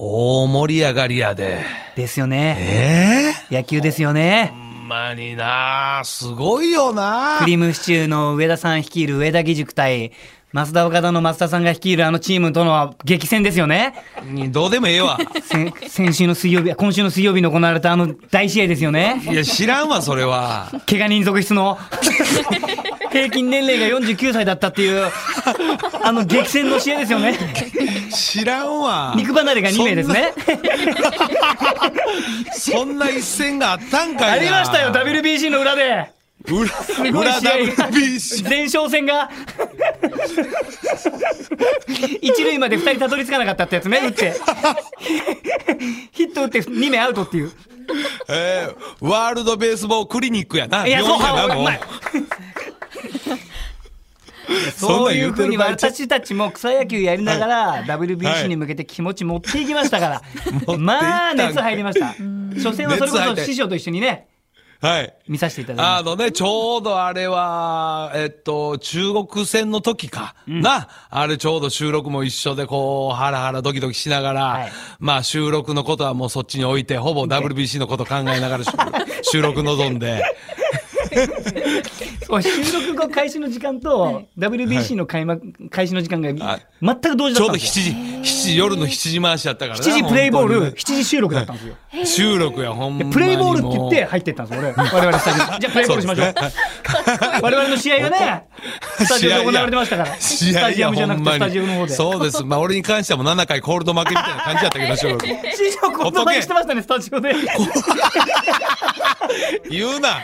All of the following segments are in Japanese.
大盛り上がりやで。ですよね。え野球ですよねえ。ほんまになすごいよなクリームシチューの上田さん率いる上田義塾対、増田岡田の増田さんが率いるあのチームとの激戦ですよね。にどうでもええわ。先先週の水曜日、今週の水曜日に行われたあの大試合ですよね。いや、知らんわ、それは。怪我人続出の平均年齢が49歳だったっていうあの激戦の試合ですよね知らんわ。肉離れが2名ですねそんな一戦があったんかいな。ありましたよ WBC の裏で裏、すごい裏試合。が。前哨戦が。一塁まで2人たどり着かなかったってやつね打って。ヒット打って2名アウトっていう。えーワールドベースボールクリニックやな。いやそうう。まい。そういうふうに私たちも草野球やりながら WBC に向けて気持ち持っていきましたから、まあ熱入りました。初戦はそれこそ師匠と一緒にねはい。見させていただきましあのね、ちょうどあれは、えっと、中国戦の時か、な、あれちょうど収録も一緒で、こう、ハラハラドキドキしながら、はい。まあ収録のことはもうそっちに置いて、ほぼ WBC のこと考えながら収 収録臨んで、た 収録後開始の時間と WBC の開幕開始の時間がはい全く同時ちょうど7だったんですよ。時、7時、夜の7時回しやったからな7時プレイボール本7時収録だったんですよ。収録や、ほんま。プレイボールって言って入ってったんですよ俺。我々スタジオじゃあプレイボールしましょう。我々の試合がねスタジオで行われてましたから。試合スタジアやムじゃなくてスタジオの方で。そうです。まあ俺に関してはもう7回コールド負けみたいな感じやったけど、収録。師匠こんなにしてましたねスタジオで。言うな。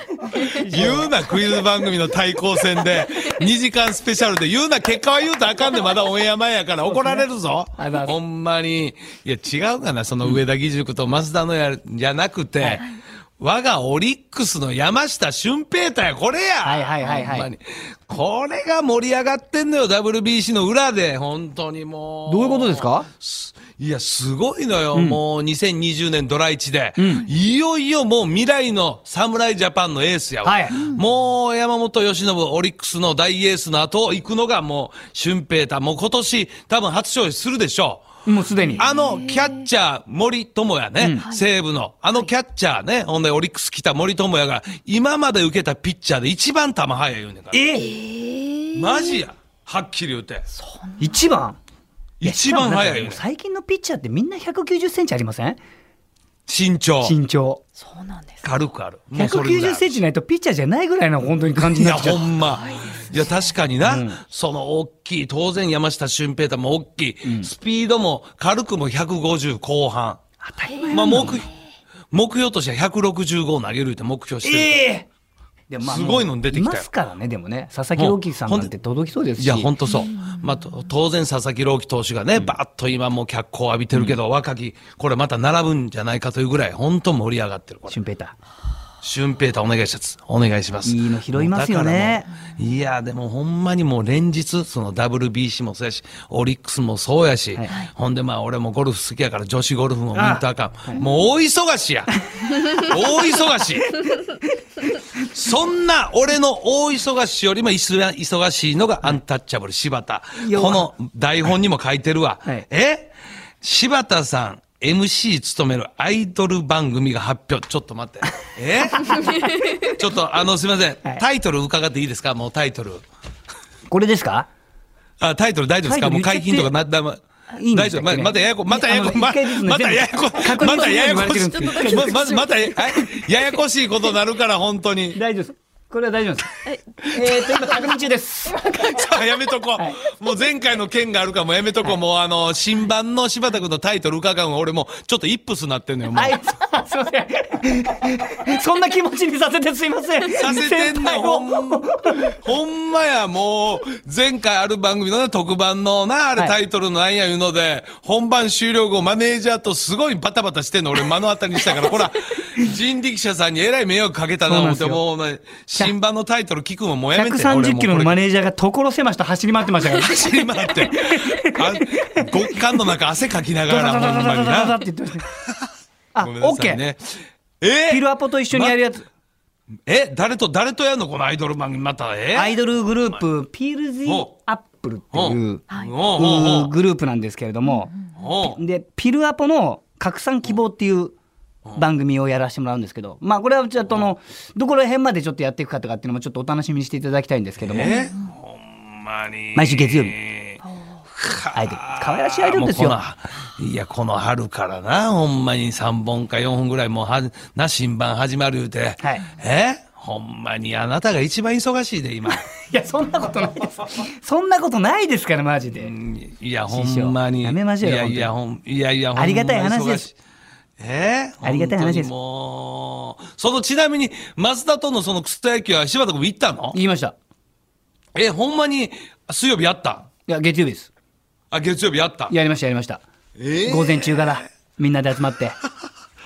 言うなクイズ番組の対抗戦で。2時間スペシャルで。言うな結果は言うとあかんでまだオンエア前やから。怒られるぞ。ありがとうございます。ほんまに。いや違うかなその上田義塾と増田のやじゃなくて、我がオリックスの山下俊平太や。これや。はいはいはいはい。ほんまに。これが盛り上がってんのよ WBC の裏で。本当にもう。どういうことですか？いや、すごいのよ。もう2020年ドラ1で、いよいよもう未来の侍ジャパンのエースやわ。はいもう山本由伸、オリックスの大エースの後を行くのがもう俊平太。もう今年多分初勝利するでしょう。もうすでにあのキャッチャー、森友哉ね、西武の。あのキャッチャーね、ほんでオリックス来た森友哉が、今まで受けたピッチャーで一番球速い言うねんから。えマジや。はっきり言うて。一番？一番速いよしかもなんか。最近のピッチャーってみんな190センチありません？身長。身長そうなんです。軽くある。もうそれぐらい190センチないとピッチャーじゃないぐらいの本当に感じいや、になっちゃうほんま。いや、確かにな、その大きい、当然山下俊平太も大きい、スピードも軽くも150後半。当たり前まあ、目、目標としては165を投げるって目標してる。ええでもまあすごいの出てきたよ。いますからねでもね。佐々木朗希さんなんて届きそうですし。いや、本当そう。まあ、と当然佐々木朗希投手がね、バーッと今もう脚光を浴びてるけど、若き、これまた並ぶんじゃないかというぐらい、本当盛り上がってる。これ。俊平太俊平太お願いします。お願いします。いいの拾いますよねいや、でもほんまにもう連日、その WBC もそうやし、オリックスもそうやし、はいほんでまあ俺もゴルフ好きやから女子ゴルフも見んとあかん。もう大忙しや。大忙し。そんな俺の大忙しよりも忙しいのがアンタッチャブル柴田。この台本にも書いてるわ。はいえ？柴田さん、MC 務めるアイドル番組が発表。ちょっと待って。え？ちょっと、あの、すみません、はい。タイトル伺っていいですか？もうタイトル。これですか？あ、タイトル大丈夫ですか？もう解禁とかな、だま、いいんで大丈夫？ましたややこ、またややこ、またややこ、またややこ確認するように言われてるんですけど。ま、たややこしいことになるから、本当に。大丈夫ですこれは大丈夫です。えーと今確認中です。さあ、やめとこう。もう前回の件があるからもうやめとこう。もうあの、新版の柴田君のタイトル伺うの俺もうちょっとイップスなってんのよ。もう。はい。すいませんそんな気持ちにさせてすいません。させてんのほんをほんまや、もう、前回ある番組のね特番のな、あれはいタイトルなんやいうので、本番終了後、マネージャーとすごいバタバタしてんの、俺目の当たりにしたから、ほら、人力車さんにえらい迷惑かけたな、思って、もうね、新版のタイトル聞くのもうやめて。俺130もうこれキロのマネージャーが所狭しと走り回ってましたから走り回って、あ極寒の中汗かきながら、ほんまになあごめんなオッケー。えピルアポと一緒にやるやつえ誰と、誰とやんのこのアイドル番組また、えアイドルグループピールズおアップルっていうグループなんですけれども、でピルアポの拡散希望っていう番組をやらせてもらうんですけど、まあこれはちょっとあのどこら辺までちょっとやっていくかとかっていうのもちょっとお楽しみにしていただきたいんですけども、え？ほんまに。毎週月曜日。はアイドル可愛らしいアイドルですよ。いやこの春からなほんまに3本か4本ぐらいもうはな新版始まる言うて、はい。え？ほんまにあなたが一番忙しいで今。いやそんなことないです。そんなことないですからマジで、いやほんまに。やめましょうよいやいやほんいやいやほんまありがたい話ですえ？ありがたい話です。もう。そのちなみに増田とのその草野球は柴田君行ったの？言いました。えほんまに水曜日やった？いや月曜日です。あ月曜日やった。やりましたやりました。え午前中からみんなで集まって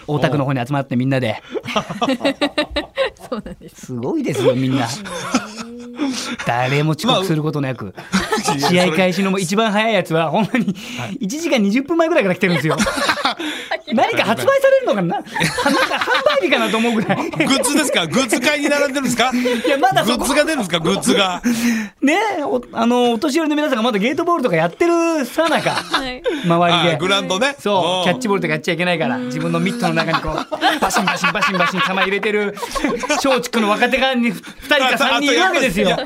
大田区の方に集まってみんなで。そうなんです。すごいですよみんな。誰も遅刻することなく、試合開始のも一番早いやつはほんまに1時間20分前ぐらいから来てるんですよ。何か発売されるのかな？なんか販売日かなと思うぐらい。グッズですか？グッズ買いに並んでるんですか？いやまだグッズが出るんですか？グッズが。ねおあのお年寄りの皆さんがまだゲートボールとかやってるさなか。はい。周りで。あグラウンドね。そう、キャッチ。チボールとかやっちゃいけないから、自分のミットの中にこう、バシンバシンバシンバシン球入れてる、松竹の若手が2人か3人いるわけですよ。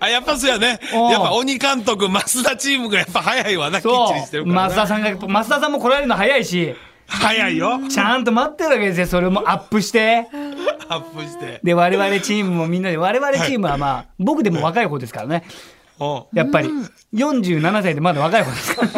あ、やっぱそうやね。やっぱ鬼監督、増田チームがやっぱ早いわな、きっそちりしてるう、からな。増田さんが、増田さんも来られるの早いし、早いよ。ちゃんと待ってるわけですよ、それもアップして。アップして。で、我々チームもみんなで、我々チームはまあ、僕でも若い方ですからね。やっぱり、47歳でまだ若い方ですから。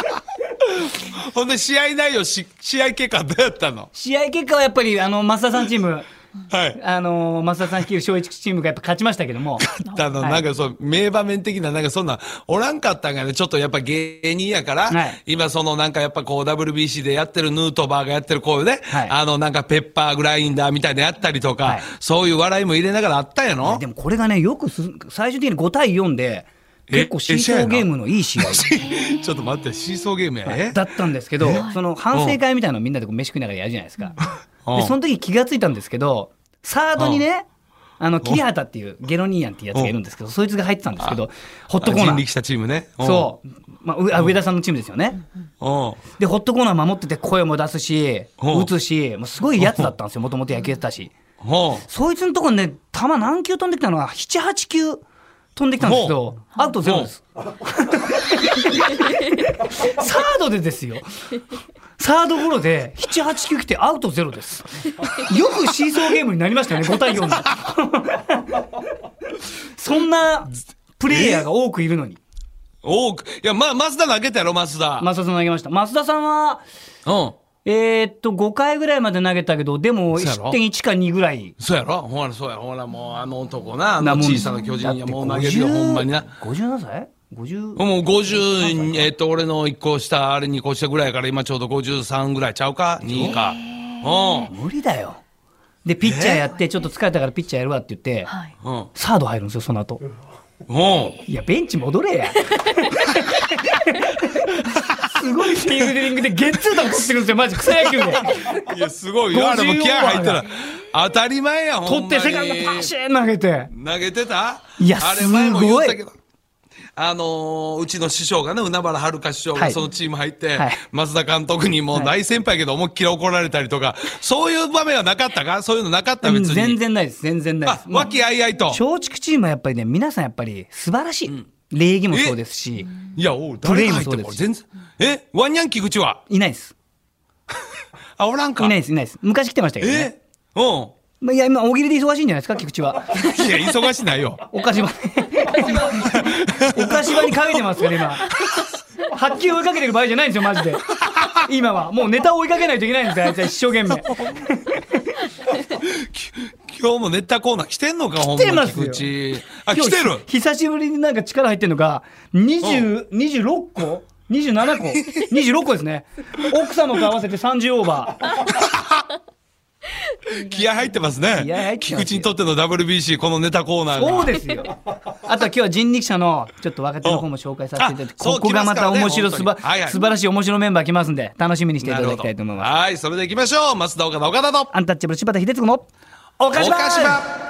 ほんで、試合内容し、試合結果どうやったの？試合結果はやっぱり、あの、増田さんチーム、はい。あの、増田さん率いる松一チームがやっぱ勝ちましたけども。あの、はい。なんかそう、名場面的な、なんかそんな、おらんかったんがね、ちょっとやっぱ芸人やから、はい。今そのなんかやっぱこう WBC でやってるヌートバーがやってるこういうね、はい。あのなんかペッパーグラインダーみたいなのやったりとか、はい。そういう笑いも入れながらあったんやの？でもこれがね、よくす最終的に5対4で、え結構シーソーゲームのいい試合 ちょっと待って、シーソーゲームやね。だったんですけど、その反省会みたいなのをみんなでこう飯食いながらやるじゃないですか。うんで、その時気がついたんですけど、サードにね、あの、桐畑っていうゲロニーヤンっていうやつがいるんですけど、そいつが入ってたんですけど、ホットコーナー。人力したチームね。そう。まあ、上田さんのチームですよね。うん。で、ホットコーナー守ってて声も出すし、うん打つし、もうすごいやつだったんですよ。もともと野球やってたし。うん。そいつのとこにね、球何球飛んできたのは、7、8球飛んできたんですけど、アウトゼロです。サードでですよ。サードゴロで7、8球来てアウトゼロです。よくシーソーゲームになりましたよね、5対4で。そんなプレイヤーが多くいるのに。多く、いや、ま、増田投げたやろ、増田。増田さん投げました。増田さんは、うん。えーっと、5回ぐらいまで投げたけど、でもそうやろ？失点1か2ぐらい。そうやろ？ほら、そうや、ほら、もう、あの男な、あの小さな巨人や、もう投げるよ、50ほんまにな。57歳 ?50? もう50、えっと、俺の1個下、あれ2個下ぐらいから今ちょうど53ぐらいちゃうか ?2 か。う無理だよ。で、ピッチャーやって、ちょっと疲れたからピッチャーやるわって言って。サード入るんですよ、その後。うん。いや、ベンチ戻れや。すごいフィールディングでゲッツーとか取ってるんですよ、マジ草野球で。いや、すごいよ。あれも50気合入ったら、当たり前や、ほんまに。取ってセカンドパシーン投げて。投げてた？いやあれ前も言ったけすど。あのーうちの師匠がね、海原遥師匠はいがそのチーム入って、はい松田監督にもう大先輩やけど思いっきり怒られたりとか、そういう場面はなかったか？そういうのなかった？別に。全然ないです、全然ないです。、あ和気あいあいと。松竹チームはやっぱりね、皆さんやっぱり素晴らしい。礼儀もそうですし、いや、おう、プレ誰が入ってーもそう全然。えワンニャン菊池は？いないです。あ、おらんかいないです、いないです。昔来てましたけどね。えうん。まあいや、今、大喜利で忙しいんじゃないですか、菊池は。いや、忙しないよ。お菓子場。お菓子場にかけてますから、今。発球追いかけてる場合じゃないんですよ、マジで。今は。もうネタを追いかけないといけないんですよ、あいつは一生懸命。今日もネタコーナー来てんのか、ほんま来てますよ。あ、来てる久しぶりになんか力入ってるのが、20、26個 ?27 個 ?26 個ですね。奥様と合わせて30オーバー。気合入ってますね。菊池にとっての WBC、このネタコーナーが。そうですよ。あとは今日は人力車のちょっと若手の方も紹介させていただいて、ここがまた面白すば、素晴らしい面白メンバー来ますんで、楽しみにしていただきたいと思います。はい、それで行きましょう。増田岡田岡田と。アンタッチャブル柴田秀嗣の岡島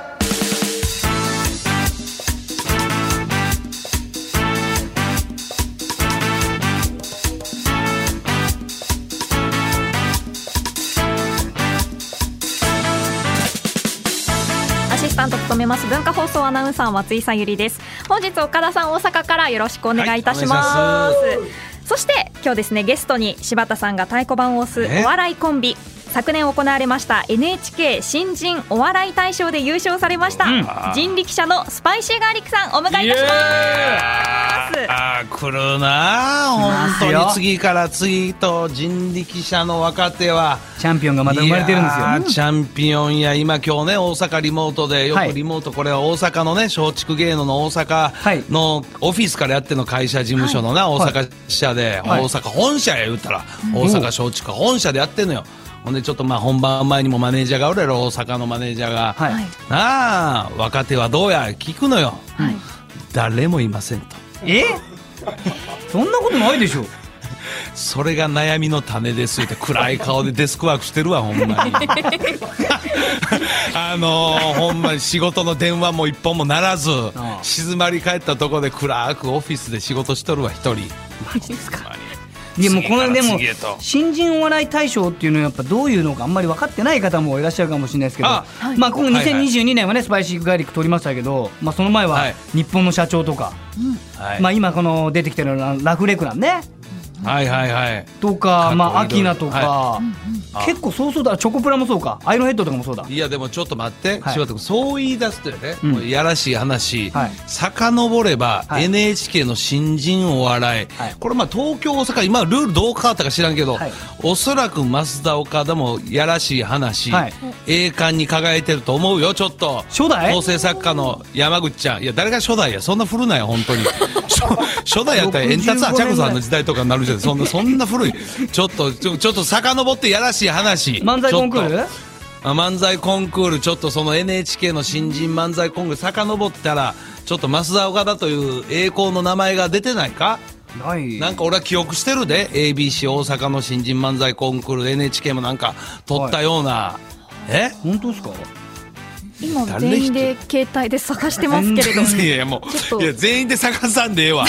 めます。文化放送アナウンサー松井さゆりです。本日岡田さん大阪からよろしくお願いいたします,、はいそして今日ですねゲストに柴田さんが太鼓判を押すえ？お笑いコンビ昨年行われました NHK 新人お笑い大賞で優勝されました、うん。人力車のスパイシーガーリックさんお迎えいたします。あー来るな。あ本当に次から次と人力車の若手は。チャンピオンがまた生まれてるんですよ。チャンピオンや今今日ね大阪リモートでよはい。くリモートこれは大阪のね松竹芸能の大阪のオフィスからやってるの会社事務所のな、大阪支社で、はい。大阪本社や言ったら、大阪松竹本社でやってんのよほんでちょっとまあ本番前にもマネージャーがおるやろ大阪のマネージャーが、はい。はいなあ若手はどうや？聞くのよ、はい。誰もいませんと。え？そんなことないでしょ。それが悩みの種ですって暗い顔でデスクワークしてるわほんまに。あのー、ほんまに仕事の電話も一本もならず静まり返ったところで暗くオフィスで仕事しとるわ一人。マジですか？でもこのでも新人お笑い大賞っていうのはやっぱどういうのかあんまり分かってない方もいらっしゃるかもしれないですけどあまあ今後はいはい。2022年はねスパイシーガーリック取りましたけどまあその前ははい。日本の社長とかはい、まあ今この出てきてるラフレクランね。はいはいはい。とかまあ過アキナとか結構そうそうだチョコプラもそうか。アイロンヘッドとかもそうだ。いやでもちょっと待って、はい。柴田君そう言い出すとよね、うん。もういやらしい話、はい。遡ればはい。NHK の新人お笑い、はい。これまあ東京大阪今ルールどう変わったか知らんけど、はい。おそらく増田岡田もやらしい話、はい。栄冠に輝いてると思うよちょっと。初代？構成作家の山口ちゃん。いや誰が初代や？そんな古ないよ本当に。初初代やったらエンタツアーチャコさんの時代とかになるじゃんそんなそんな古い。ちょっとちょちょっと遡ってやらしい話。漫才コンクール？漫才コンクール。ちょっとその NHK の新人漫才コンクール遡ったらちょっと増田岡田という栄光の名前が出てないか？ない。なんか俺は記憶してるで。ABC 大阪の新人漫才コンクール NHK もなんか撮ったような、え？本当ですか？今誰全員で携帯で探してますけれども。いやいやもういや全員で探さんでええわ。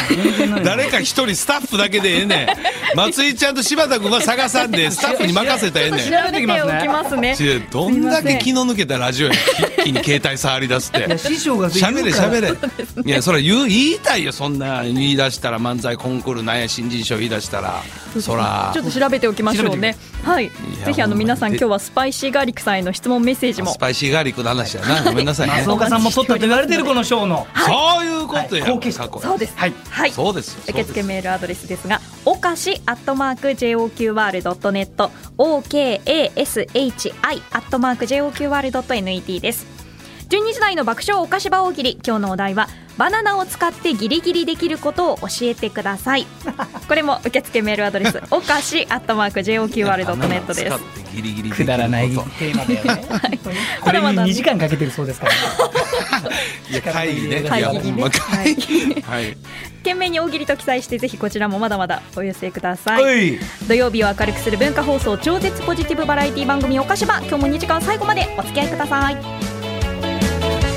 誰か一人スタッフだけでええねん。松井ちゃんと柴田君は探さんでスタッフに任せたらええねん。調べておきますね。どんだけ気の抜けたラジオや一気に携帯触り出すって。師匠が喋れ言うから。喋れいやそれ言う言いたいよそんな言い出したら漫才コンクールなんや新人賞言い出したら。そら。ちょっと調べておきましょうね。はい。やぜひあの皆さん今日はスパイシーガーリックさんへの質問メッセージも。スパイシーガーリックの話やな。ごめんなさいね。松岡さんも取ったと言われてるこの賞の。そういうことや。はい。後継者そうです。はい。はい。そうです受付メールアドレスですが、おかしアットマーク JOQR.net、OKASHI アットマーク JOQR.net です。12時台の爆笑お菓子場大喜利、今日のお題はバナナを使ってギリギリできることを教えてください。これも受付メールアドレス、おかしアットマーク JOQR.net です。ギリギリくだらないテーマだよね。これに2時間かけてるそうですから いや会議ね会議ね懸命に大喜利と記載してぜひこちらもまだまだお寄せください。はい。土曜日を明るくする文化放送超絶ポジティブバラエティ番組おかしば今日も2時間最後までお付き合いください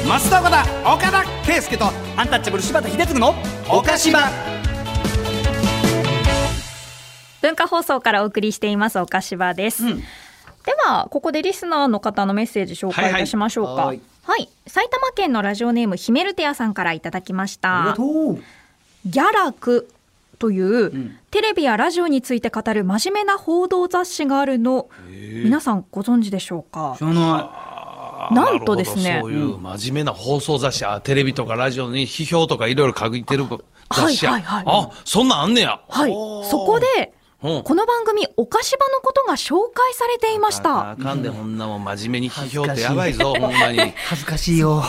増田岡田岡田圭佑とアンタッチャブル柴田秀嗣の岡島。文化放送からお送りしていますおかしばです、うん。ではここでリスナーの方のメッセージ紹介いたしましょうか。ははい。い、はい。埼玉県のラジオネームヒメルテアさんからいただきました。ありがとうギャラクという、ん。テレビやラジオについて語る真面目な報道雑誌があるの皆さんご存知でしょうか？知らななんとですね。そういう真面目な放送雑誌、あテレビとかラジオに批評とかいろいろ書いてる雑誌や、はいはいはいあそんなんあんねや。はい。そこでうん。この番組おかしばのことが紹介されていました。あかんでこんなもん真面目に批評ってやばいぞほんまに。い。恥ずかしいよ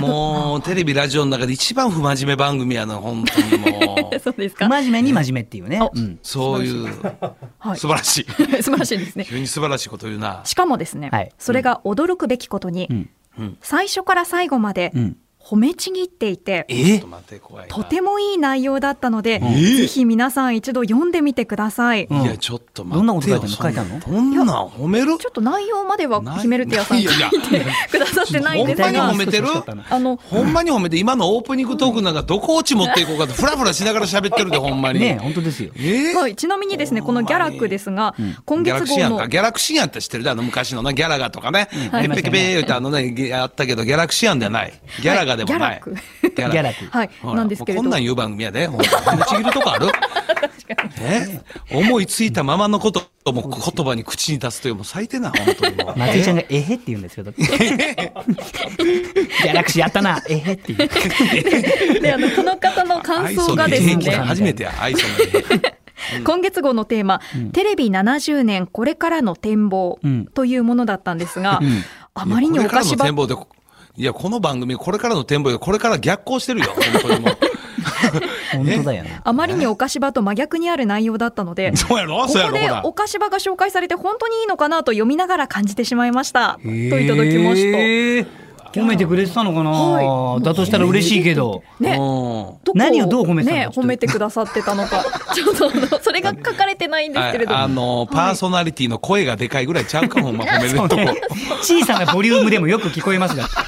もうテレビラジオの中で一番不真面目番組やの本当にもう。そうですか。真面目に真面目っていうね。うん。そういうはい。素晴らしい。素晴らしいですね。急に素晴らしいこと言うな。しかもですね、はい。それが驚くべきことに、うん。うん。最初から最後まで、うん褒めちぎっていてとてもいい内容だったので、え？ぜひ皆さん一度読んでみてください。うん。いやちょっと待って。よどんなこと書いてんの？書いてあんの？そんなん褒める？ちょっと内容まではヒメルティアさん書いてくださってないんですほんまにが褒めてる？あのほんまに褒めて今のオープニングトークなんかどこ落ち持っていこうかとフラフラしながら喋ってるで ほんまに。ね本当ですよ。え？ーはい、ちなみにですねこのギャラクですが、今ギャラク月号のシアンか。ギャラクシアンって知ってる？であの昔のなギャラガとかね。はい。ペペケペーってあのね、ギあったけど、ギャラクシアンではない。ギャラガでもない。ギギャギャラク。はい。なんですけれど。こんなん言う番組やで。ほんちぎるとこある？え？思いついたままのことをもう言葉に口に出すという、もう最低な、本当にもう。松井ちゃんがえへって言うんですけど。ギャラクシーやったな、えへって言う。であのこの方の感想がですね。初めてや、愛想の今月号のテーマ、テレビ70年これからの展望うん。というものだったんですが、ん。あまりにおかしばこれからの展望で、いや、この番組、これからの展望で、これから逆行してるよ、本当にもう。本当だよね。あまりにお菓子場と真逆にある内容だったので、そうやろ？こそうやろ？ほらこでお菓子場が紹介されて本当にいいのかなと読みながら感じてしまいました。といただきました。褒めてくれてたのかな、はだとしたら嬉しいけど。ね、何をどう褒めてたの？ね、褒めてくださってたのか、ちょっとそれが書かれてないんですけれどああも。の、パーソナリティの声がでかいぐらいちゃうか、ほんま褒めるとこ。小さなボリュームでもよく聞こえますが。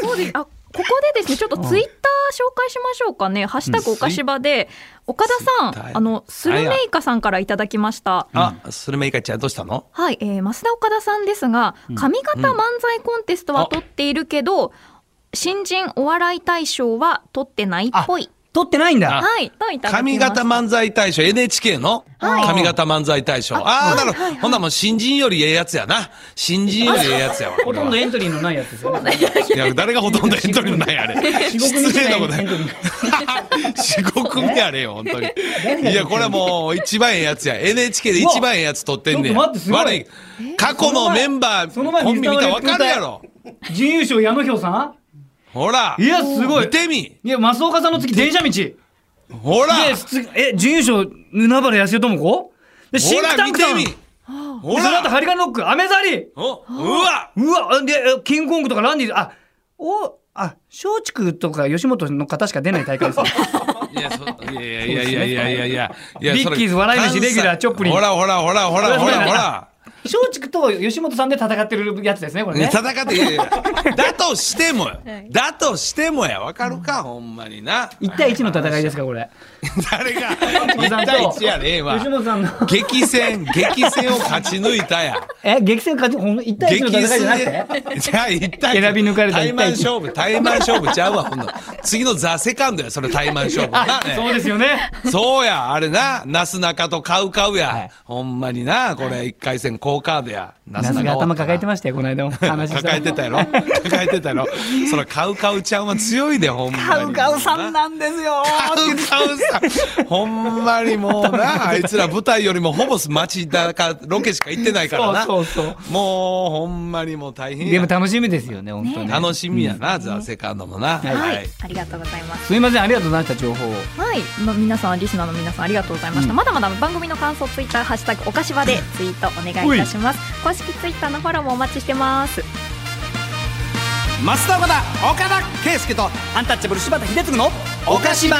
そうです。あ、ここでですね、ちょっとツイッター紹介しましょうかね。ハッシュタグおかしばで、岡田さん、あの、スルメイカさんからいただきました。あ、スルメイカちゃんどうしたの？はい、えー、増田岡田さんですが、上方漫才コンテストは取っているけど、新人お笑い大賞は取ってないっぽい。撮ってないんだ。はい、といただきま上した。方漫才大賞、NHK のはい上方漫才大賞。ああ、なるほど。ほんならもう新人よりええやつやな。新人よりええやつやわ。こほれはとんどエントリーのないやつですよね。いや、誰がほとんどエントリーのないあれ。四国失礼なことエントリー四国目あれよ、本当に。いや、これはもう一番ええやつや。NHK で一番ええやつ撮ってんねん。うわちょっと待ってすごい悪い。過去のメンバー、その前コンビ見たらわかるやろ。準優勝矢野氷さんほら。いや、すごい見。てみ。いや、増岡さんの次、電車道。ほら。え、準優勝、海原康代智子？で、シンクタンクさん。ほその後、ら。ハリガンロック、アメザリお、うわ。うわ、で、えキングコングとかランディあ、お、あ、松竹とか吉本の方しか出ない大会ですね。いや、そいやいやいやいやいやいやいや。いやビッキーズ笑い飯レギュラーチョップリンほらほらほらほらほらほら。松竹と吉本さんで戦ってるやつですね、これね。戦って、いやいや だとしてもよ。だとしてもや。わかるか、ほんまにな。1対1の戦いですか、これ。誰が、本さん1対1やねえわ吉。本さんの。激戦、激戦を勝ち抜いたや。え、激戦勝ち、ほんの1対1の戦いじゃなくて？じゃあ一対選び抜かれた対マン勝負、対マン勝負ちゃうわ、ほんの。次のザ・セカンドや、それ対マン勝負。そうですよね。そうや、あれな、なすなかとカウカウや。はいほんまにな、これ一回戦好カードや。なナスが頭抱えてまましたよ、この間も。抱えてたやろ？抱えてたやろ？そらカウカウちゃんは強いで、ほんまに。カウカウさんなんですよ。カウカウさん。ほんまにもうな、あいつら舞台よりもほぼ街だか、ロケしか行ってないからな。そうそうそうもう、ほんまにもう大変やでも楽しみですよね、本当に。楽しみやな、ザ・セカンドもな。はいはい、ありがとうございます。すみません、ありがとうございました、情報を。はい、まあ、皆さんリスナーの皆さんありがとうございました、うんまだまだ番組の感想ツイッターハッシュタグおかしばでツイートお願いい。たします。公式ツイッターのフォローもお待ちしてます。増田岡田、岡田圭佑と、アンタッチャブル柴田秀嗣の、岡島。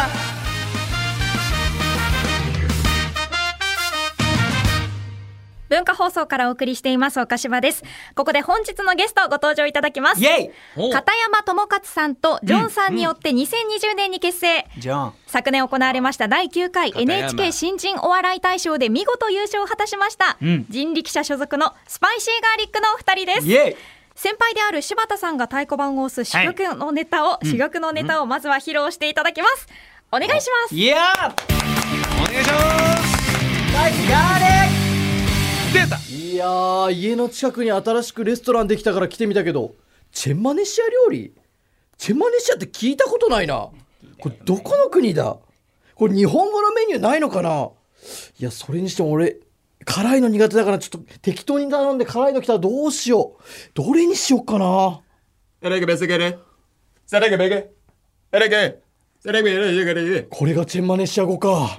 文化放送からお送りしていますおかしばです。ここで本日のゲストご登場いただきます。片山智勝さんとジョンさんによって2020年に結成、じゃん。昨年行われました第9回 NHK 新人お笑い大賞で見事優勝を果たしました、うん。人力車所属のスパイシーガーリックのお二人です。イェイ。先輩である柴田さんが太鼓判を押す珠玉のネタを、珠玉のネタをまずは披露していただきます、お願いします。いやーお願いします出たいやー家の近くに新しくレストランできたから来てみたけどチェンマネシア料理？チェンマネシアって聞いたことないなこれどこの国だ？これ日本語のメニューないのかな？いやそれにしても俺辛いの苦手だからちょっと適当に頼んで辛いの来たらどうしようどれにしよっかな Era que pensé que era. ¿Será que pegué? ¿Era que? ¿Será que era que era? これがチェンマネシア語か。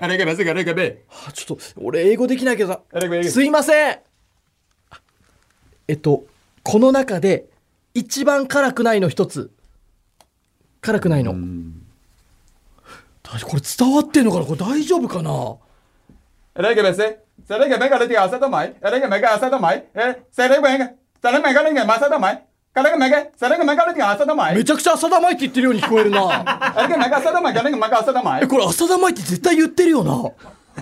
ちょっと、俺英語できないけどすいません。えっと、この中で、一番辛くないの一つ。辛くないの。これ伝わってんのかな？これ大丈夫かな？え。ちゃくちゃ浅田舞って言ってるように聞こえるな。Reggae venga asa tamai. Reggae venga asa え tamai. これ浅田舞って絶対言ってるよな。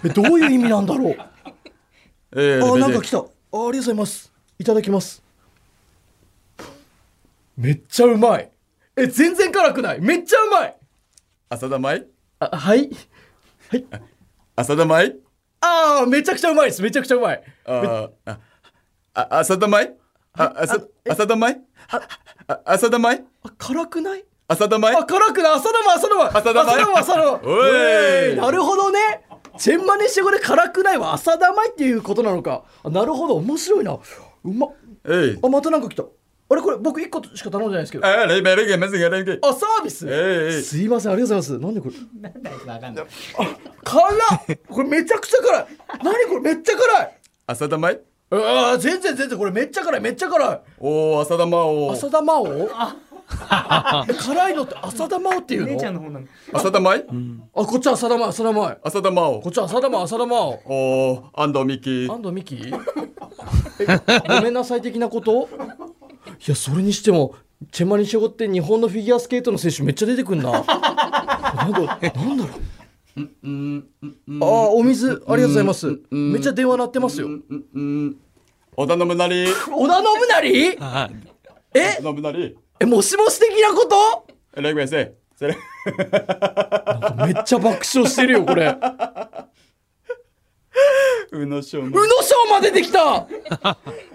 えどういう意味なんだろう。Eh, あなんか来た。あありがとうございます。いただきます。めっちゃうまい。え全然辛くない。めっちゃうまい。Asa tamai. あはい。はい。Asa tamai. ああめちゃくちゃうまいです。めちゃくちゃうまい。Ah, ah, asa tamai. Ah, asa asa tamai. Ah, Asa tamai. あ辛くない？Asa tamai. あ辛くない。浅田舞浅田舞。浅田舞？浅田舞浅田舞。おい。なるほどね。チェンマネシ語で辛くないは浅田舞っていうことなのか。あなるほど。面白いな。うま Eh. あまたなんか来た。あれこれ僕1個しか頼んでないですけど。Ah, reggae reggae mese reggae. あサービス？ええすいませんありがとうございます。なんでこれ？なんだよわかんない。辛っ。これめちゃくちゃ辛い。何これ？めっちゃ辛い。Asa tamai. ああ全然全然これめっちゃ辛いめっちゃ辛い。Oh, asa tamai. 浅田真央？辛いのって浅田真央っていう姉ちゃんのの方なの Asa tamai. あこっちは浅田真央。浅田真央。Asa tamai. こっちは浅田真央浅田真央。Oh, ando Miki. 安藤美希？えごめんなさい的なこと？いやそれにしてもチェンマニシゴって日本のフィギュアスケートの選手めっちゃ出てくんな。なんだなんだろう？ああお水ありがとうございますめっちゃ電話鳴ってますよ Mm. Oda Nobunari. 織田信成はいえ？Nobunari. えもしもし的なこと？Reggae mese. Se めっちゃ爆笑してるよこれ Uno show. 宇野昌磨出てきた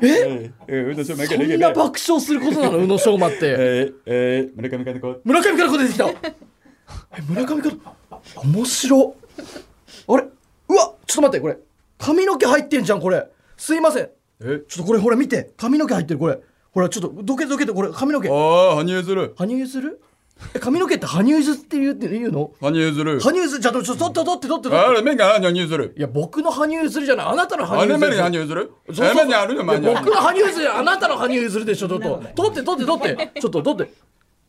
Eh, eh, uno show. そんな爆笑することなの？宇野昌磨って Eh, eh, 村上かねこ。村上から子出てきたえ村上から面白あれ？うわちょっと待ってこれ。髪の毛入ってんじゃんこれ。すいません。え、ちょっとこれほら見て。髪の毛入ってるこれ。ほらちょっとどけどけてこれ髪の毛。ああ、羽生結弦。羽生結弦？え髪の毛って羽生結弦って言うって言うの？羽生結弦。羽生結弦。じゃあちょっと取って取って取って。取あれ、目が羽生結弦。いや僕の羽生結弦じゃない。あなたの羽あれ、目生結弦。が羽生結弦。目にあるよ。僕の羽生結弦あなたの羽生結弦でしょちょっと。取って取って取って。ちょっと取って。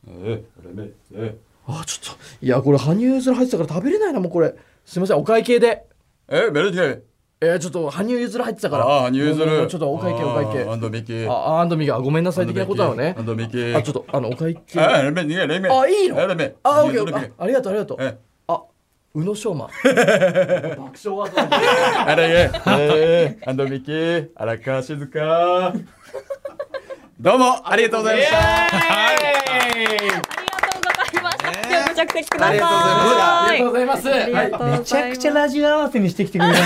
え、あれ、目。え、あちょっといやこれ羽生結弦入ってたから食べれないなもうこれ。すいませんお会計で。え、メルディえー、ちょっと羽生結弦入ってたから。ああ、羽生結弦。ちょっとお会計お会計。アンドミキ。あアンドミがごめんなさい的なことなのね。アンドミキ。あちょっとあのお会計。あ、あれ、目、逃げ、目。あいいの？あれ、目。あオッケー。あありがとうありがとう。え、あ宇野昌磨。爆笑ワード。だあれ、え、アンドミキ。荒川静香。どうも、ありがとうございました。ありがとうございました。強く着席ください。ありがとうございます。めちゃくちゃラジオ合わせにしてきてくれた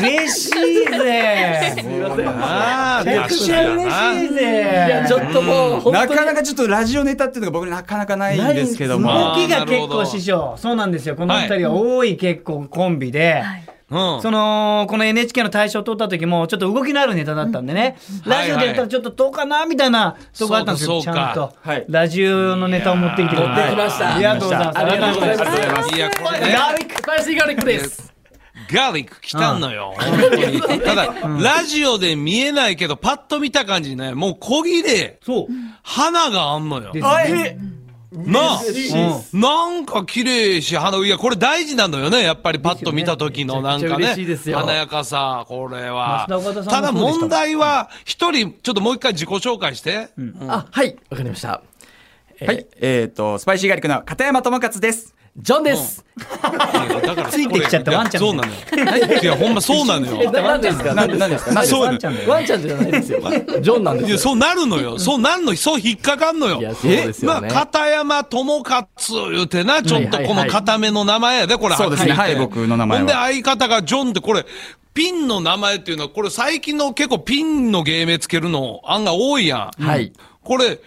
嬉しいぜ。めちゃくちゃ嬉しいぜ。ちょっともう本当になかなかちょっとラジオネタっていうのが僕なかなかないんですけども。動きが結構師匠そうなんですよ。この二人は多い結構コンビで、うん。そのこの NHK の大賞を取った時もちょっと動きのあるネタだったんでね、ラジオでやったらちょっとどうかなみたいなとこあったんですよちそうか。ゃんと、はい。ラジオのネタを持ってきてくれ持ってきました。ありがとうございます。ありがとうございます。ありがとうございます。いやこれね。ガーリックスパイシーガーリックです。ガーリック来たんのよ。本当に。ただ、ラジオで見えないけど、パッと見た感じね、もう小切れ、そう。花があんのよ。えななんか綺麗し、花、いや、これ大事なのよね。やっぱりパッと見た時のなんかね。です、よ。華やかさ、これは。ただ問題は、一人、ちょっともう一回自己紹介して。あはい。わかりました。はい、えっ、と、スパイシーガーリックの片山智勝です。ジョンです。だからついてきちゃった。ワンちゃんそうなのよ。いや、ほんまそうなのえよ。ななんですか？なんで、なんですか？なんでそうワンちゃんだよワンちゃんじゃないですよ。ジョンなんですよ。いや、そうなるのよ。そうなんの、そう引っかかんのよ。いやそうですよね。まあ、片山智勝言うてな、ちょっとこの固めの名前やで、これ。そうですね。はっきり言ってはい僕の名前は。ほんで、相方がジョンって、これ、ピンの名前っていうのは、これ最近の結構ピンの芸名つけるの案が多いやん。はい。これ、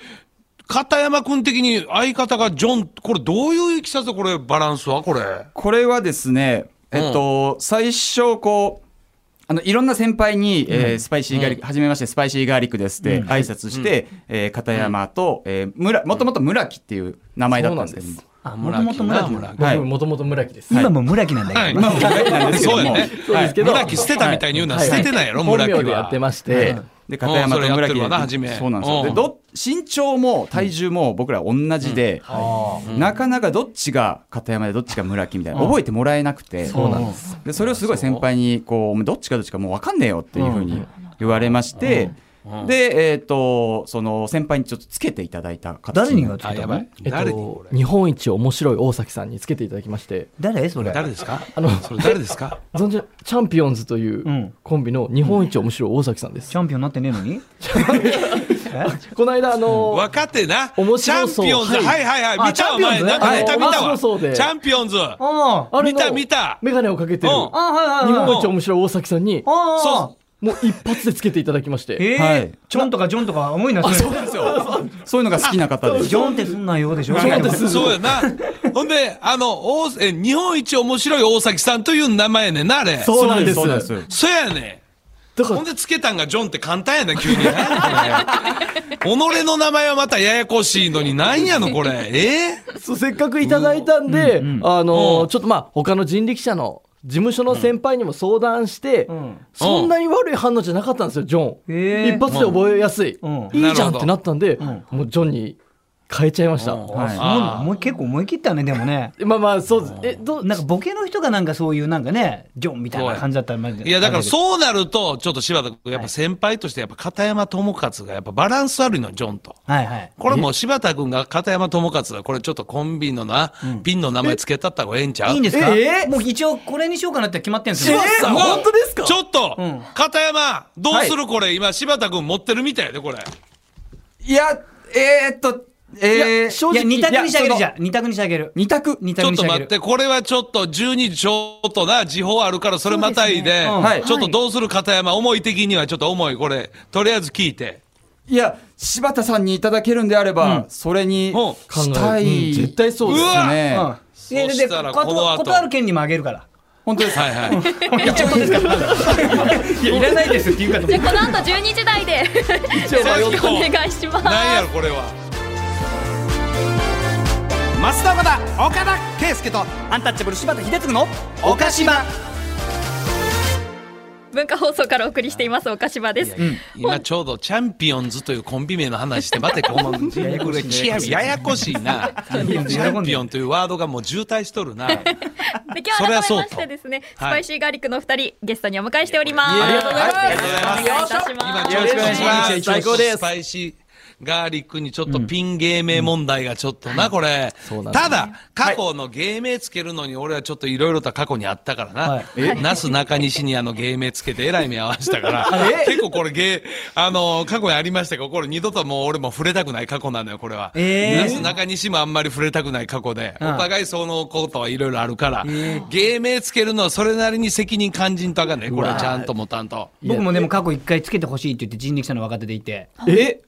片山君的に相方がジョン、これどういういきさつ？これ、バランスは？これ。これはですね、えっと、最初、こう、あの、いろんな先輩に、えースパイシーガーリック、はじめまして、スパイシーガーリックですって挨拶して、えー片山と、えー村、もともと村木っていう名前だったんです。あもともと村木。もともと村木です。今も村木なんだけど、はい。村木なんですけども。そうやね。そうですけど。村木捨てたみたいに言うのははい捨ててないやろ、本村木は。名でやってましてで片山と村木。うんそうなんですよ。うん。でど身長も体重も僕ら同じで、なかなかどっちが片山でどっちが村木みたいな覚えてもらえなくて。そうなんです。でそれをすごい先輩にこうどっちかどっちかもう分かんねえよっていうふうに言われまして、でえっ、とその先輩にちょっとつけていただいた形誰にがつけたの？あやばい。えっと、日本一面白い大崎さんにつけていただきまして。誰？それ。誰？ですか？あのそれ誰ですか？存じチャンピオンズといううん。コンビの日本一面白い大崎さんです、チャンピオンになってねえのに？この間あの分かってな。面チャ白そう。ンピオンズ。はい。はいはいはい。あ見たわ前チャンピオンズなんかネタ見たわ。白そうで。チャンピオンズ。見た見た。眼鏡をかけてるうん。日本一面白い大崎さんにああ。そもう一発でつけていただきまして。えはい。ー、チョンとかジョンとか重いなそれ。そういうのが好きな方です。ジョンってすんなよでしょ？ジョンって。すうそうやな。ほんであの大え日本一面白い大崎さんという名前やねんなあれ。そうなんです。そうです。そやね。だから。ほんでつけたんがジョンって簡単やな急に 己の名前はまたややこしいのになんやのこれ。えそうせっかくいただいたんで、あうんのちょっとまあ他の人力車の事務所の先輩にも相談して、ん。そんなに悪い反応じゃなかったんですよジョン、一発で覚えやすい、うん。いいじゃんってなったんで、もうジョンに変えちゃいました、うんはい。あもう結構思い切ったねでもね。まあまあそうです。えどう？なんかボケの人がなんかそういうなんかねジョンみたいな感じだったらいやだからそうなるとちょっと柴田君やっぱ先輩としてやっぱ片山智勝がやっぱバランス悪いのジョンと。はいはい。これもう柴田君が片山智勝これちょっとコンビのな、ピンの名前つけたった方がええんちゃう？いいんですか？えもう一応これにしようかなって決まってるんですよ。本当ですか？ちょっと、ん。片山どうするこれ、今柴田君持ってるみたいやでこれ。いやえー、っとえー、正直いや二択にしてあげるじゃん。二択にしてあげる。二択。二ちょっ択にしてあげる。と待ってこれはちょっと12時ちょっとな時報あるからそれまたいでね。うん。はい。ちょっとどうする片山思い的にはちょっと重い。これとりあえず聞いて。いや柴田さんにいただけるんであれば、それにうん。したい、うん絶対そうですうわね、うん。そしたらこの後。断る権利もあげるから。本当ですはいはい。一 応いいですかい。やいらないですって言うかとじゃあこの後12時台で。ちょっとお願いします。なんやろこれは増田岡田岡田圭佑とアンタッチャブル柴田秀嗣の岡島。文化放送からお送りしています岡島です、今ちょうどチャンピオンズというコンビ名の話して 待ってこのややこしいややこしいな。チャンピオンというワードがもう渋滞しとるな。で今日改めましてですねスはい。パイシーガーリックのお二人ゲストにお迎えしております。ありがとうございます。よろしくお願いします。最高です。スパイシーガーリックにちょっとピン芸名問題がちょっとな、これ。ただ過去の芸名つけるのに俺はちょっといろいろと過去にあったからな、はい。えなすなかにしにあの芸名つけてえらい目合わせたから。結構これ芸あの過去にありましたけどこれ二度ともう俺も触れたくない過去なのよこれは、えすなかにしもあんまり触れたくない過去で、うん。お互いそのことはいろいろあるから、え芸名つけるのはそれなりに責任感じんとあかんねこれはちゃんともたんと。僕もでも過去一回つけてほしいって言って人力車の若手でいて。え？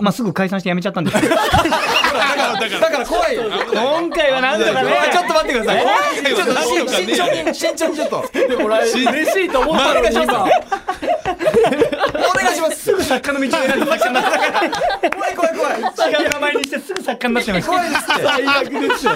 まあすぐ解散して辞めちゃったんです。よだからだからだから怖いよ。今回はなんとかね。ちょっと待ってください。ちょっと慎重に慎重にちょっと嬉しいと思ったのに今。お願いします。すぐ作家の道に選んで作家になった。から怖い怖い怖い。違う名前にしてすぐ作家になっちゃいました。怖いです。って最悪ですよ。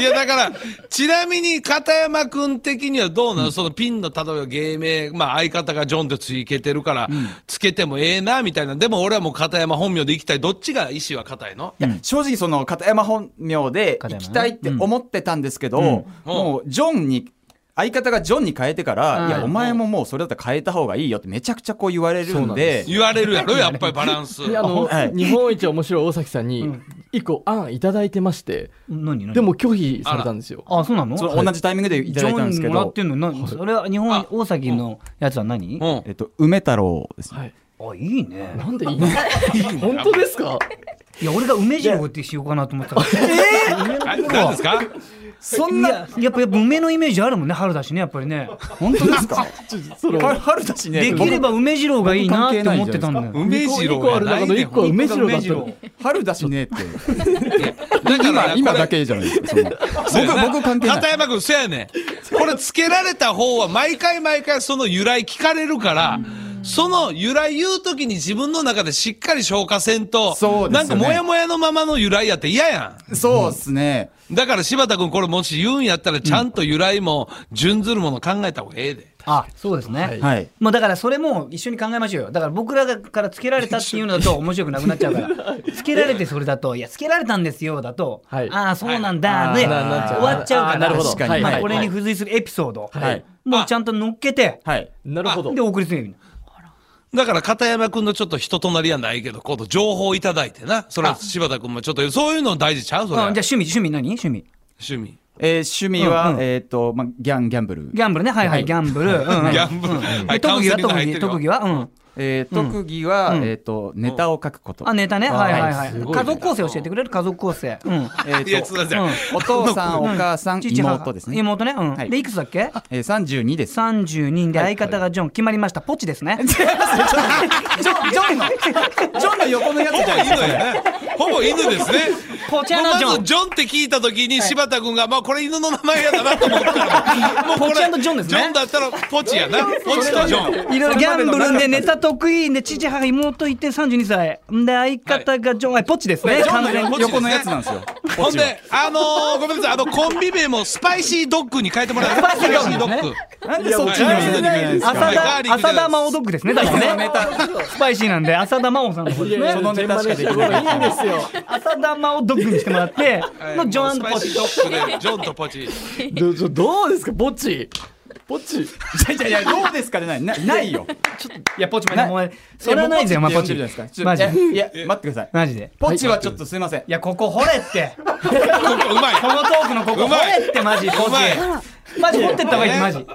いやだからちなみに片山君的にはどうなの、そのピンの例えば芸名、まあ、相方がジョンってつけてるから、つけてもええなみたいな。でも俺はもう片山本名で行きたい。どっちが意思は固いの？いや正直その片山本名で行きたいって思ってたんですけど、もうジョンに相方がジョンに変えてから、うん。いやお前ももうそれだったら変えた方がいいよってめちゃくちゃこう言われるんで。言われるやろやっぱりバランス。であの、はい。日本一面白い大崎さんに一個案いただいてまして、何何？でも拒否されたんですよ。あそうなの？その同じタイミングでいただいたんですけど。ジョンもらってんの？なそれは日本大崎のやつは何？うん。えっと梅太郎です。ねはい。あいいね。なんでいい？の 本当ですか？いや俺が梅次郎ってしようかなと思ってたから。あ 何ですか？そんなやっぱやっぱ梅のイメージあるもんね春だしねやっぱりね。本当ですか？春春だしね。できれば梅次郎がいいなって思ってたんだよ梅次郎がないね梅次郎だったの梅春だしねって。だから今今だけじゃないですか僕僕関係ない。片山君そうやねん。これつけられた方は毎回毎回その由来聞かれるから、その由来言うときに自分の中でしっかり消化せんと、そうですよね。なんかモヤモヤのままの由来やって嫌やそうですね。ん。だから柴田君これもし言うんやったらちゃんと由来も準ずるもの考えた方がええで。あそうですね、はい。はい。もうだからそれも一緒に考えましょうよ。だから僕らからつけられたっていうのだと面白くなくなっちゃうから。つけられてそれだといやつけられたんですよだと、はい。ああそうなんだ、はい。であーなっちゃう終わっちゃうから。あーなるほど。確かに。はい。まあこれに付随するエピソード、はい。もうちゃんと乗っけて。はい。なるほど。でお送りするよだから片山君のちょっと人となりはないけど、今度情報いただいてな。それは柴田君もちょっと、そういうの大事ちゃう？それは。あじゃあ趣味趣味何？趣味。趣味。えー趣味は、うんうん。えっ、と、まあ、ギャンギャンブル。ギャンブルね。はいはい、はい。ギャンブル、うんうん。ギャンブル。はい、で特技は特技特技は？うんえー特技は、うん。えっ、とネタを書くこと、あネタね。はい。はいはい、い。家族構成教えてくれる？家族構成。うん。えーと お父さん、お母さん、父母。妹ですね。妹ね。うん、はい。でいくつだっけ？えー、32です。32人で相方がジョン。決まりました。ポチですね。ジョン、ジョンの、ジョンの横のやつじゃないですか。ね。ほぼ犬ですね。ポチャのジョンまずジョン。って聞いたときに柴田君が、まあこれ犬の名前やだなと思ったら、もうこれポチジョンですね。ジョンだったらポチやな。ポチとジョン。いろいろギャンブルでネタ得意で父母妹いて32歳で相方がジョン、はい、ポチですね。完全に。横のやつなんですよ。ほんで、あのー、ごめんなさい、あの、コンビ名もスパイシードッグに変えてもらえます。スパイシードッグ。なんでそっちにいや見ないんです浅田浅田真央ドッグですねだからね。スパイシーなんで浅田真央さんの方ですね。そのネタしかできない。いいんですよ。浅田真央ドッグにしてもらってのジョンスパイシポチードッグで、ジョンとポチ。どうですかぼっちぼっちいやいやいや、どうですかね？ない、なないよ。いやポチもねもうそれはないぜお前ポチいやもうポチって呼んでるじゃないですか。マジちょいや、いや待ってください。マジで。ポチはちょっとすいません。いやここ掘れって。ここうまい。このトークのここ掘うまい。れってマジポうまい。チ。マジ掘ってった方がいいマジ。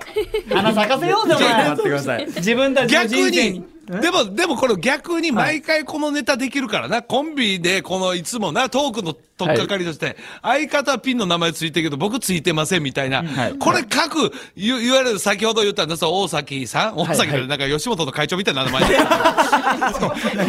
花咲かせようぜお前。待ってください。自分たちの逆人生に、でも、でもこれ逆に毎回このネタできるからな、コンビでこのいつもな、トークの取っかかりとして、相方はピンの名前ついてるけど僕ついてませんみたいな、はい。これ各、言言われる、先ほど言ったんです。大崎さん。大崎でなんか吉本の会長みたいな名前で、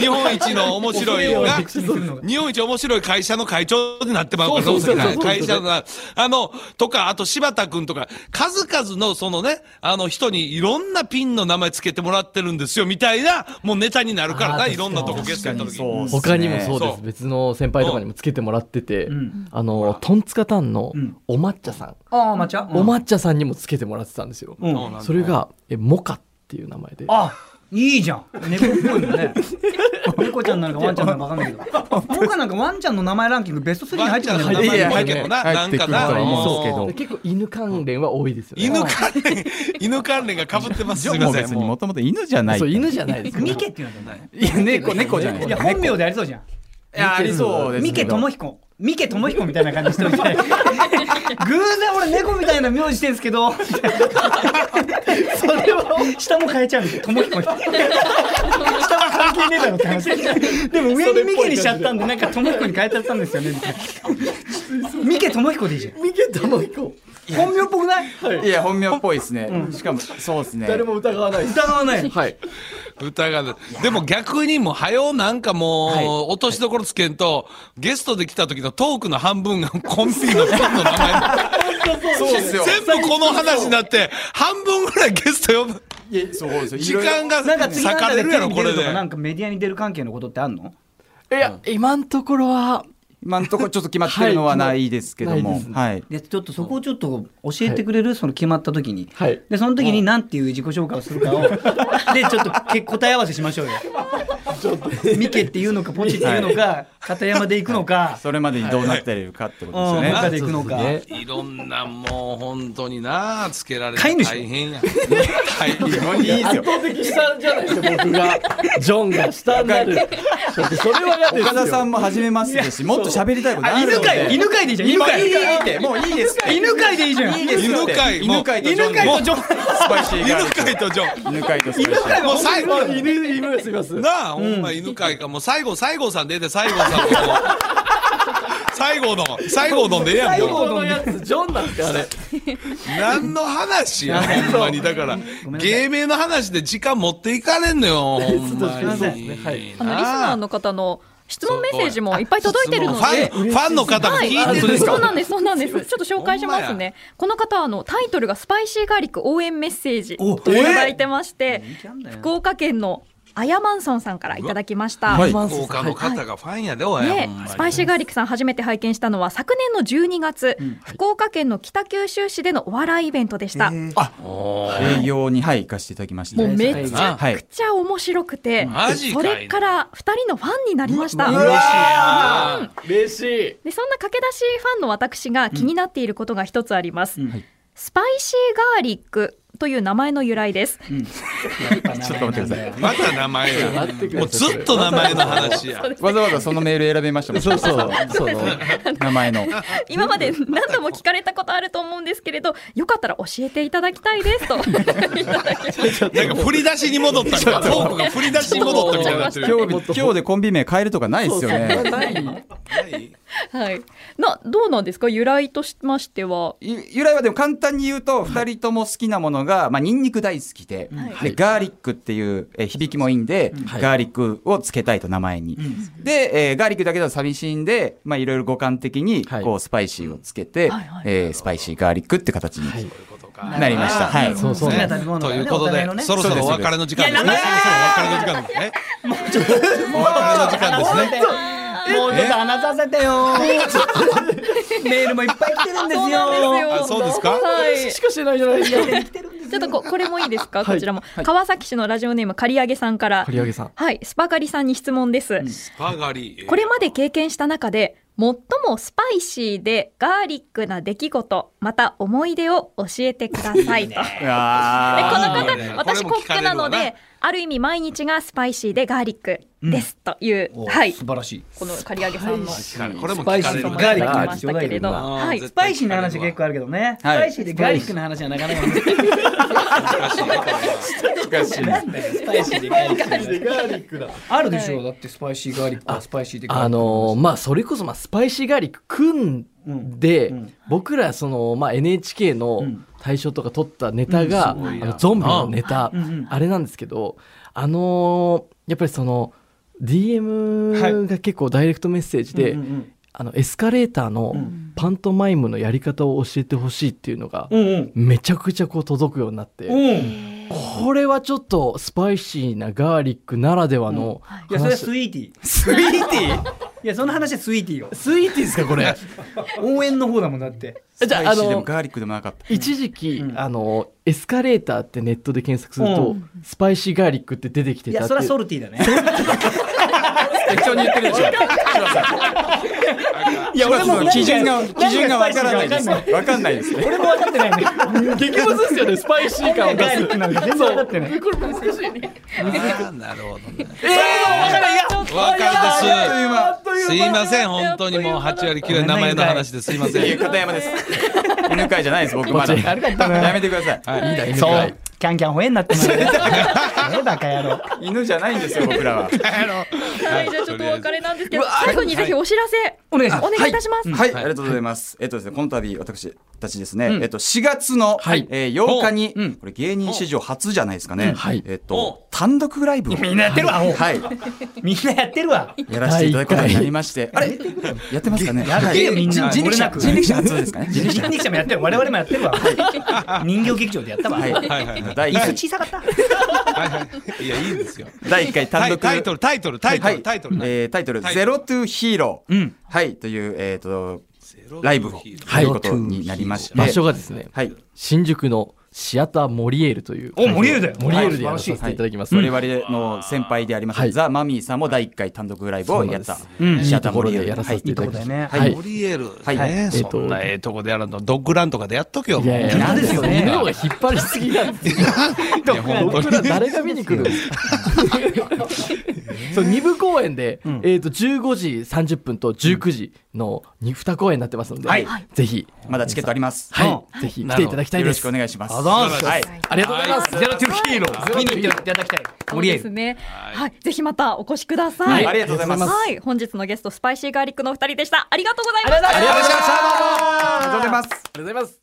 日本一の面白いが、日本一面白い会社の会長になってまうから、そうそうそう。大崎そう会社の、あの、とか、あと柴田君とか、数々のそのね、あの人にいろんなピンの名前つけてもらってるんですよ、みたいな、もうネタになるからな、いろんなとこゲストやった時に。他にもそうです。別の先輩とかにもつけてもらってて、ん。あのトンツカタンのん。お抹茶さん、ああ抹茶？お抹茶さんにもつけてもらってたんですよ、うん。それがえモカっていう名前で。あいいじゃん。猫っぽいもんね。猫ちゃんなのかワンちゃんなのか分かんないけど。僕はなんかワンちゃんの名前ランキングベスト3に入っちゃんいや入ってるな、入なんかな。ってくるとは思うんですけど。結構犬関連は多いですよね。犬関連、犬関連が被ってます。すジョンもみません。もともと犬じゃない。いそう犬じゃないですかミケっていうのはや、猫、猫じゃない。いや本名でありそうじゃん。や、ありそうですミケ。智彦ミケ智彦みたいな感じしておいて偶然俺猫みたいな名字してんすけど。それを下も変えちゃうんですよ智彦に。下も関係ねえだろって話。でも上にミケにしちゃったんでなんか智彦に変えちゃったんですよねみたいな。ミケ智彦でいいじゃん。ミケタモイコ本名っぽくない？いや、本名っぽいですね。しかも、そうですね。誰も疑わない疑わないはい疑う。でも逆にもう、はよなんかもう、落としどころつけんと、ゲストで来た時のトークの半分がコンビのピンの名前そうですよ。全部この話になって、半分ぐらいゲスト呼ぶ。いや、そうですよ。時間がなんか次なん割かれるやろ、これでビ出るとか。なんかメディアに出る関係のことってあんの？いや今のところは今のところちょっと決まってるのはないですけども。はいでちょっとそこをちょっと教えてくれる、その決まった時に、はい。でその時に何ていう自己紹介をするかを でちょっとけ答え合わせしましょうよ。ミケっていうのかポチっていうのか、片山で行くのか、それまでにどうなってるかってことですよね。うん他で行くのか、いろんなもう本当になつけられて飼い主。大変や。はい。いいですよ圧。倒的下じゃないですか僕が。ジョンが下になる。ちょっとそれは嫌ですよ岡田さんも初めますし、もっと喋りたいことある。犬飼犬飼でいいじゃん。犬今飼いいいいって、もういいです。犬飼でいいじゃん。犬飼もう犬飼とジョン。犬飼とジョン。スパイシー犬飼とジョン。犬飼とスパイシー。もう最後、犬犬すみますなあ、ほんま犬飼か、もう最後、西郷さん出て、西郷さんの。西郷の、西郷のでええやん西も郷のやつジョンだってあれ。何の話や、ほんまに。だから、芸名の話で時間持っていかれんのよ、ほんまに。そうですねはい。あのリスナーの方の質問メッセージもいっぱい届いてるのファン、で。ファンの方も聞いはい、てるんですか？そうなんです、そうなんです。ちょっと紹介しますね。この方はあのタイトルがスパイシーガーリック応援メッセージおといただいてまして福岡県のアヤマンソンさんからいただきました。はい。福岡の方がファンやで、おい。ねスパイシーガーリックさん初めて拝見したのは昨年の12月、福岡県の北九州市でのお笑いイベントでした。営業にはい行かせていただきました。もうめちゃはい。くちゃ面白くて、マジかいそれから二人のファンになりました。嬉しいな。嬉しい。でそんな駆け出しファンの私が気になっていることが一つあります、はい。スパイシーガーリックという名前の由来です、ちょっと待ってください。また名前や。待ってくもうずっと名前の話や。わざわざそのメール選びましたもんそうそう。その名前の。今まで何度も聞かれたことあると思うんですけれどよかったら教えていただきたいですと。なんか振り出しに戻ったみたいな。トークが振り出しに戻ったみたいにな。今日今日でコンビ名変えると。かないですよねはい はい。などうなんですか？由来としましては。ゆ由来はでも簡単に言うと2人とも好きなものが、まあ、ニンニク大好きで,、でガーリックっていう、えー響きもいいんで、はい。ガーリックをつけたいと名前に、で、えーガーリックだけだと寂しいんで、まあ、いろいろ五感的にはい。こうスパイシーをつけて、はいはい。えースパイシーガーリックって形に。なりました、はい。そうそう。好きな食べ物ということでね。そろそろお別れの時間ですね。いやそろそろお別れの時間ですね。お別れの時間ですね。もうちょっと話させてよ。メールもいっぱい来てるんですよ。あそうですか？はい。しかしてないじゃないですか。ちょっとここれもいいですか、はい。こちらも、川崎市のラジオネーム刈り上げさんから。刈り上げさん。はい。スパガリさんに質問です、スパガリ。これまで経験した中で最もスパイシーでガーリックな出来事また思い出を教えてくださいと。でこあの方、私コックなのである意味毎日がスパイシーでガーリックです、というおはい。素晴らしい。この刈り上げさんのこれもスパイシー聞かれるね質問がいただきましたけれど、はい、絶スパイシーな話結構あるけどね、スはい。パイシーでガーリックの話はなかなか。難しい。難しい。なんだよスパイシーでガーリックガーリックだ。あるでしょう。だってスパイシーガーリックはスパイシーでガーリック。あのーまあそれこそまあスパイシーガーリック組んで、うん。僕らその、まあ、NHK のん。大賞とか取ったネタが、あのゾンビのネタ、うんうん。あれなんですけどあのーやっぱりその DM が結構ダイレクトメッセージで、うんうんあのエスカレーターのん。パントマイムのやり方を教えてほしいっていうのが、うんうん。めちゃくちゃこう届くようになって、うん。これはちょっとスパイシーなガーリックならではのいやそれは話、スイーティー。スイーティー？いやその話はスイーティーよ。スイーティーですかこれ？応援の方だもんだってじゃああスパイシーでものガーリックでもなかった。一時期、うん。あのエスカレーターってネットで検索すると、うん。スパイシーガーリックって出てきてたっていやそれはソルティーだね。適当に言ってるでしょ。いや俺も基準が基準がわからないですわかんないですね。俺も分かってないね。激ムズですよねスパイシー感。を出すガーリックなんか全然分かってない。これ難しいねなるほどね。えわかるです。すいません、本当にもう8割9割名前の話ですいません。片山です 犬飼いじゃないです僕まだ。やめてください。はい。いいだ犬そう飼い。キャンキャン吠えになってますねえバカ野郎犬じゃないんですよ僕らは。はい、じゃあちょっとお別れなんですけど最後にぜひお知らせお願いします。お願いいたします、はい、ありがとうございます。えっとですね、この度、私たちですね、えっと、4月の、はい。えー8日に、う。ん。これ芸人史上初じゃないですかね。はい。えっと、単独ライブを、みんなやってるわはい、みんなやってるわ。やらせていただくことになりまして、あれ？やってますかね？やだよみんな。人力車、人力車初ですかね？人力車。もやってる我々もやってるわ。人形劇場でやったわ。はい、はいはいはい。第椅子一小さかった。はいはい。いや、いいんですよ。第1回単独。タイトル、タイトル、タイトル、はい。タイトル。えータイトル、はいゼロトゥヒーロー。うん。はい、という、えっと、ロライブを、はい。ということになりまして。場所がですね、はい。新宿のシアターモリエールというおモリエールだよ。モリエールでやはいらさせていただきます、我々の先輩であります、はい。ザ・マミーさんも第1回単独ライブをやった。シアターモリエール。いいところでやらさせていただきます。はい。モリエール。はい。ねえっとそんなええとこでやるの、ドッグランとかでやっとけよ。いやいや。なんですよね。犬が引っ張りすぎなんですよ。いや本当僕ら誰が見に来るんですか？そう2部公演で、ん。えー、と15時30分と19時の 2, 公演になってますので、はい。ぜひ、まだチケットあります。はい。ぜひ来ていただきたいです。よろしくお願いします。あざーすはい。ありがとうございます、ゼロトゥヒーロー見に行っていただきたい。そうモリエールですね。はい、ぜひまたお越しください、はい。ありがとうございます。はい、本日のゲストスパイシーガーリックのお二人でした。ありがとうございました。ありがとうございました。ありがとうございます。ありがとうございます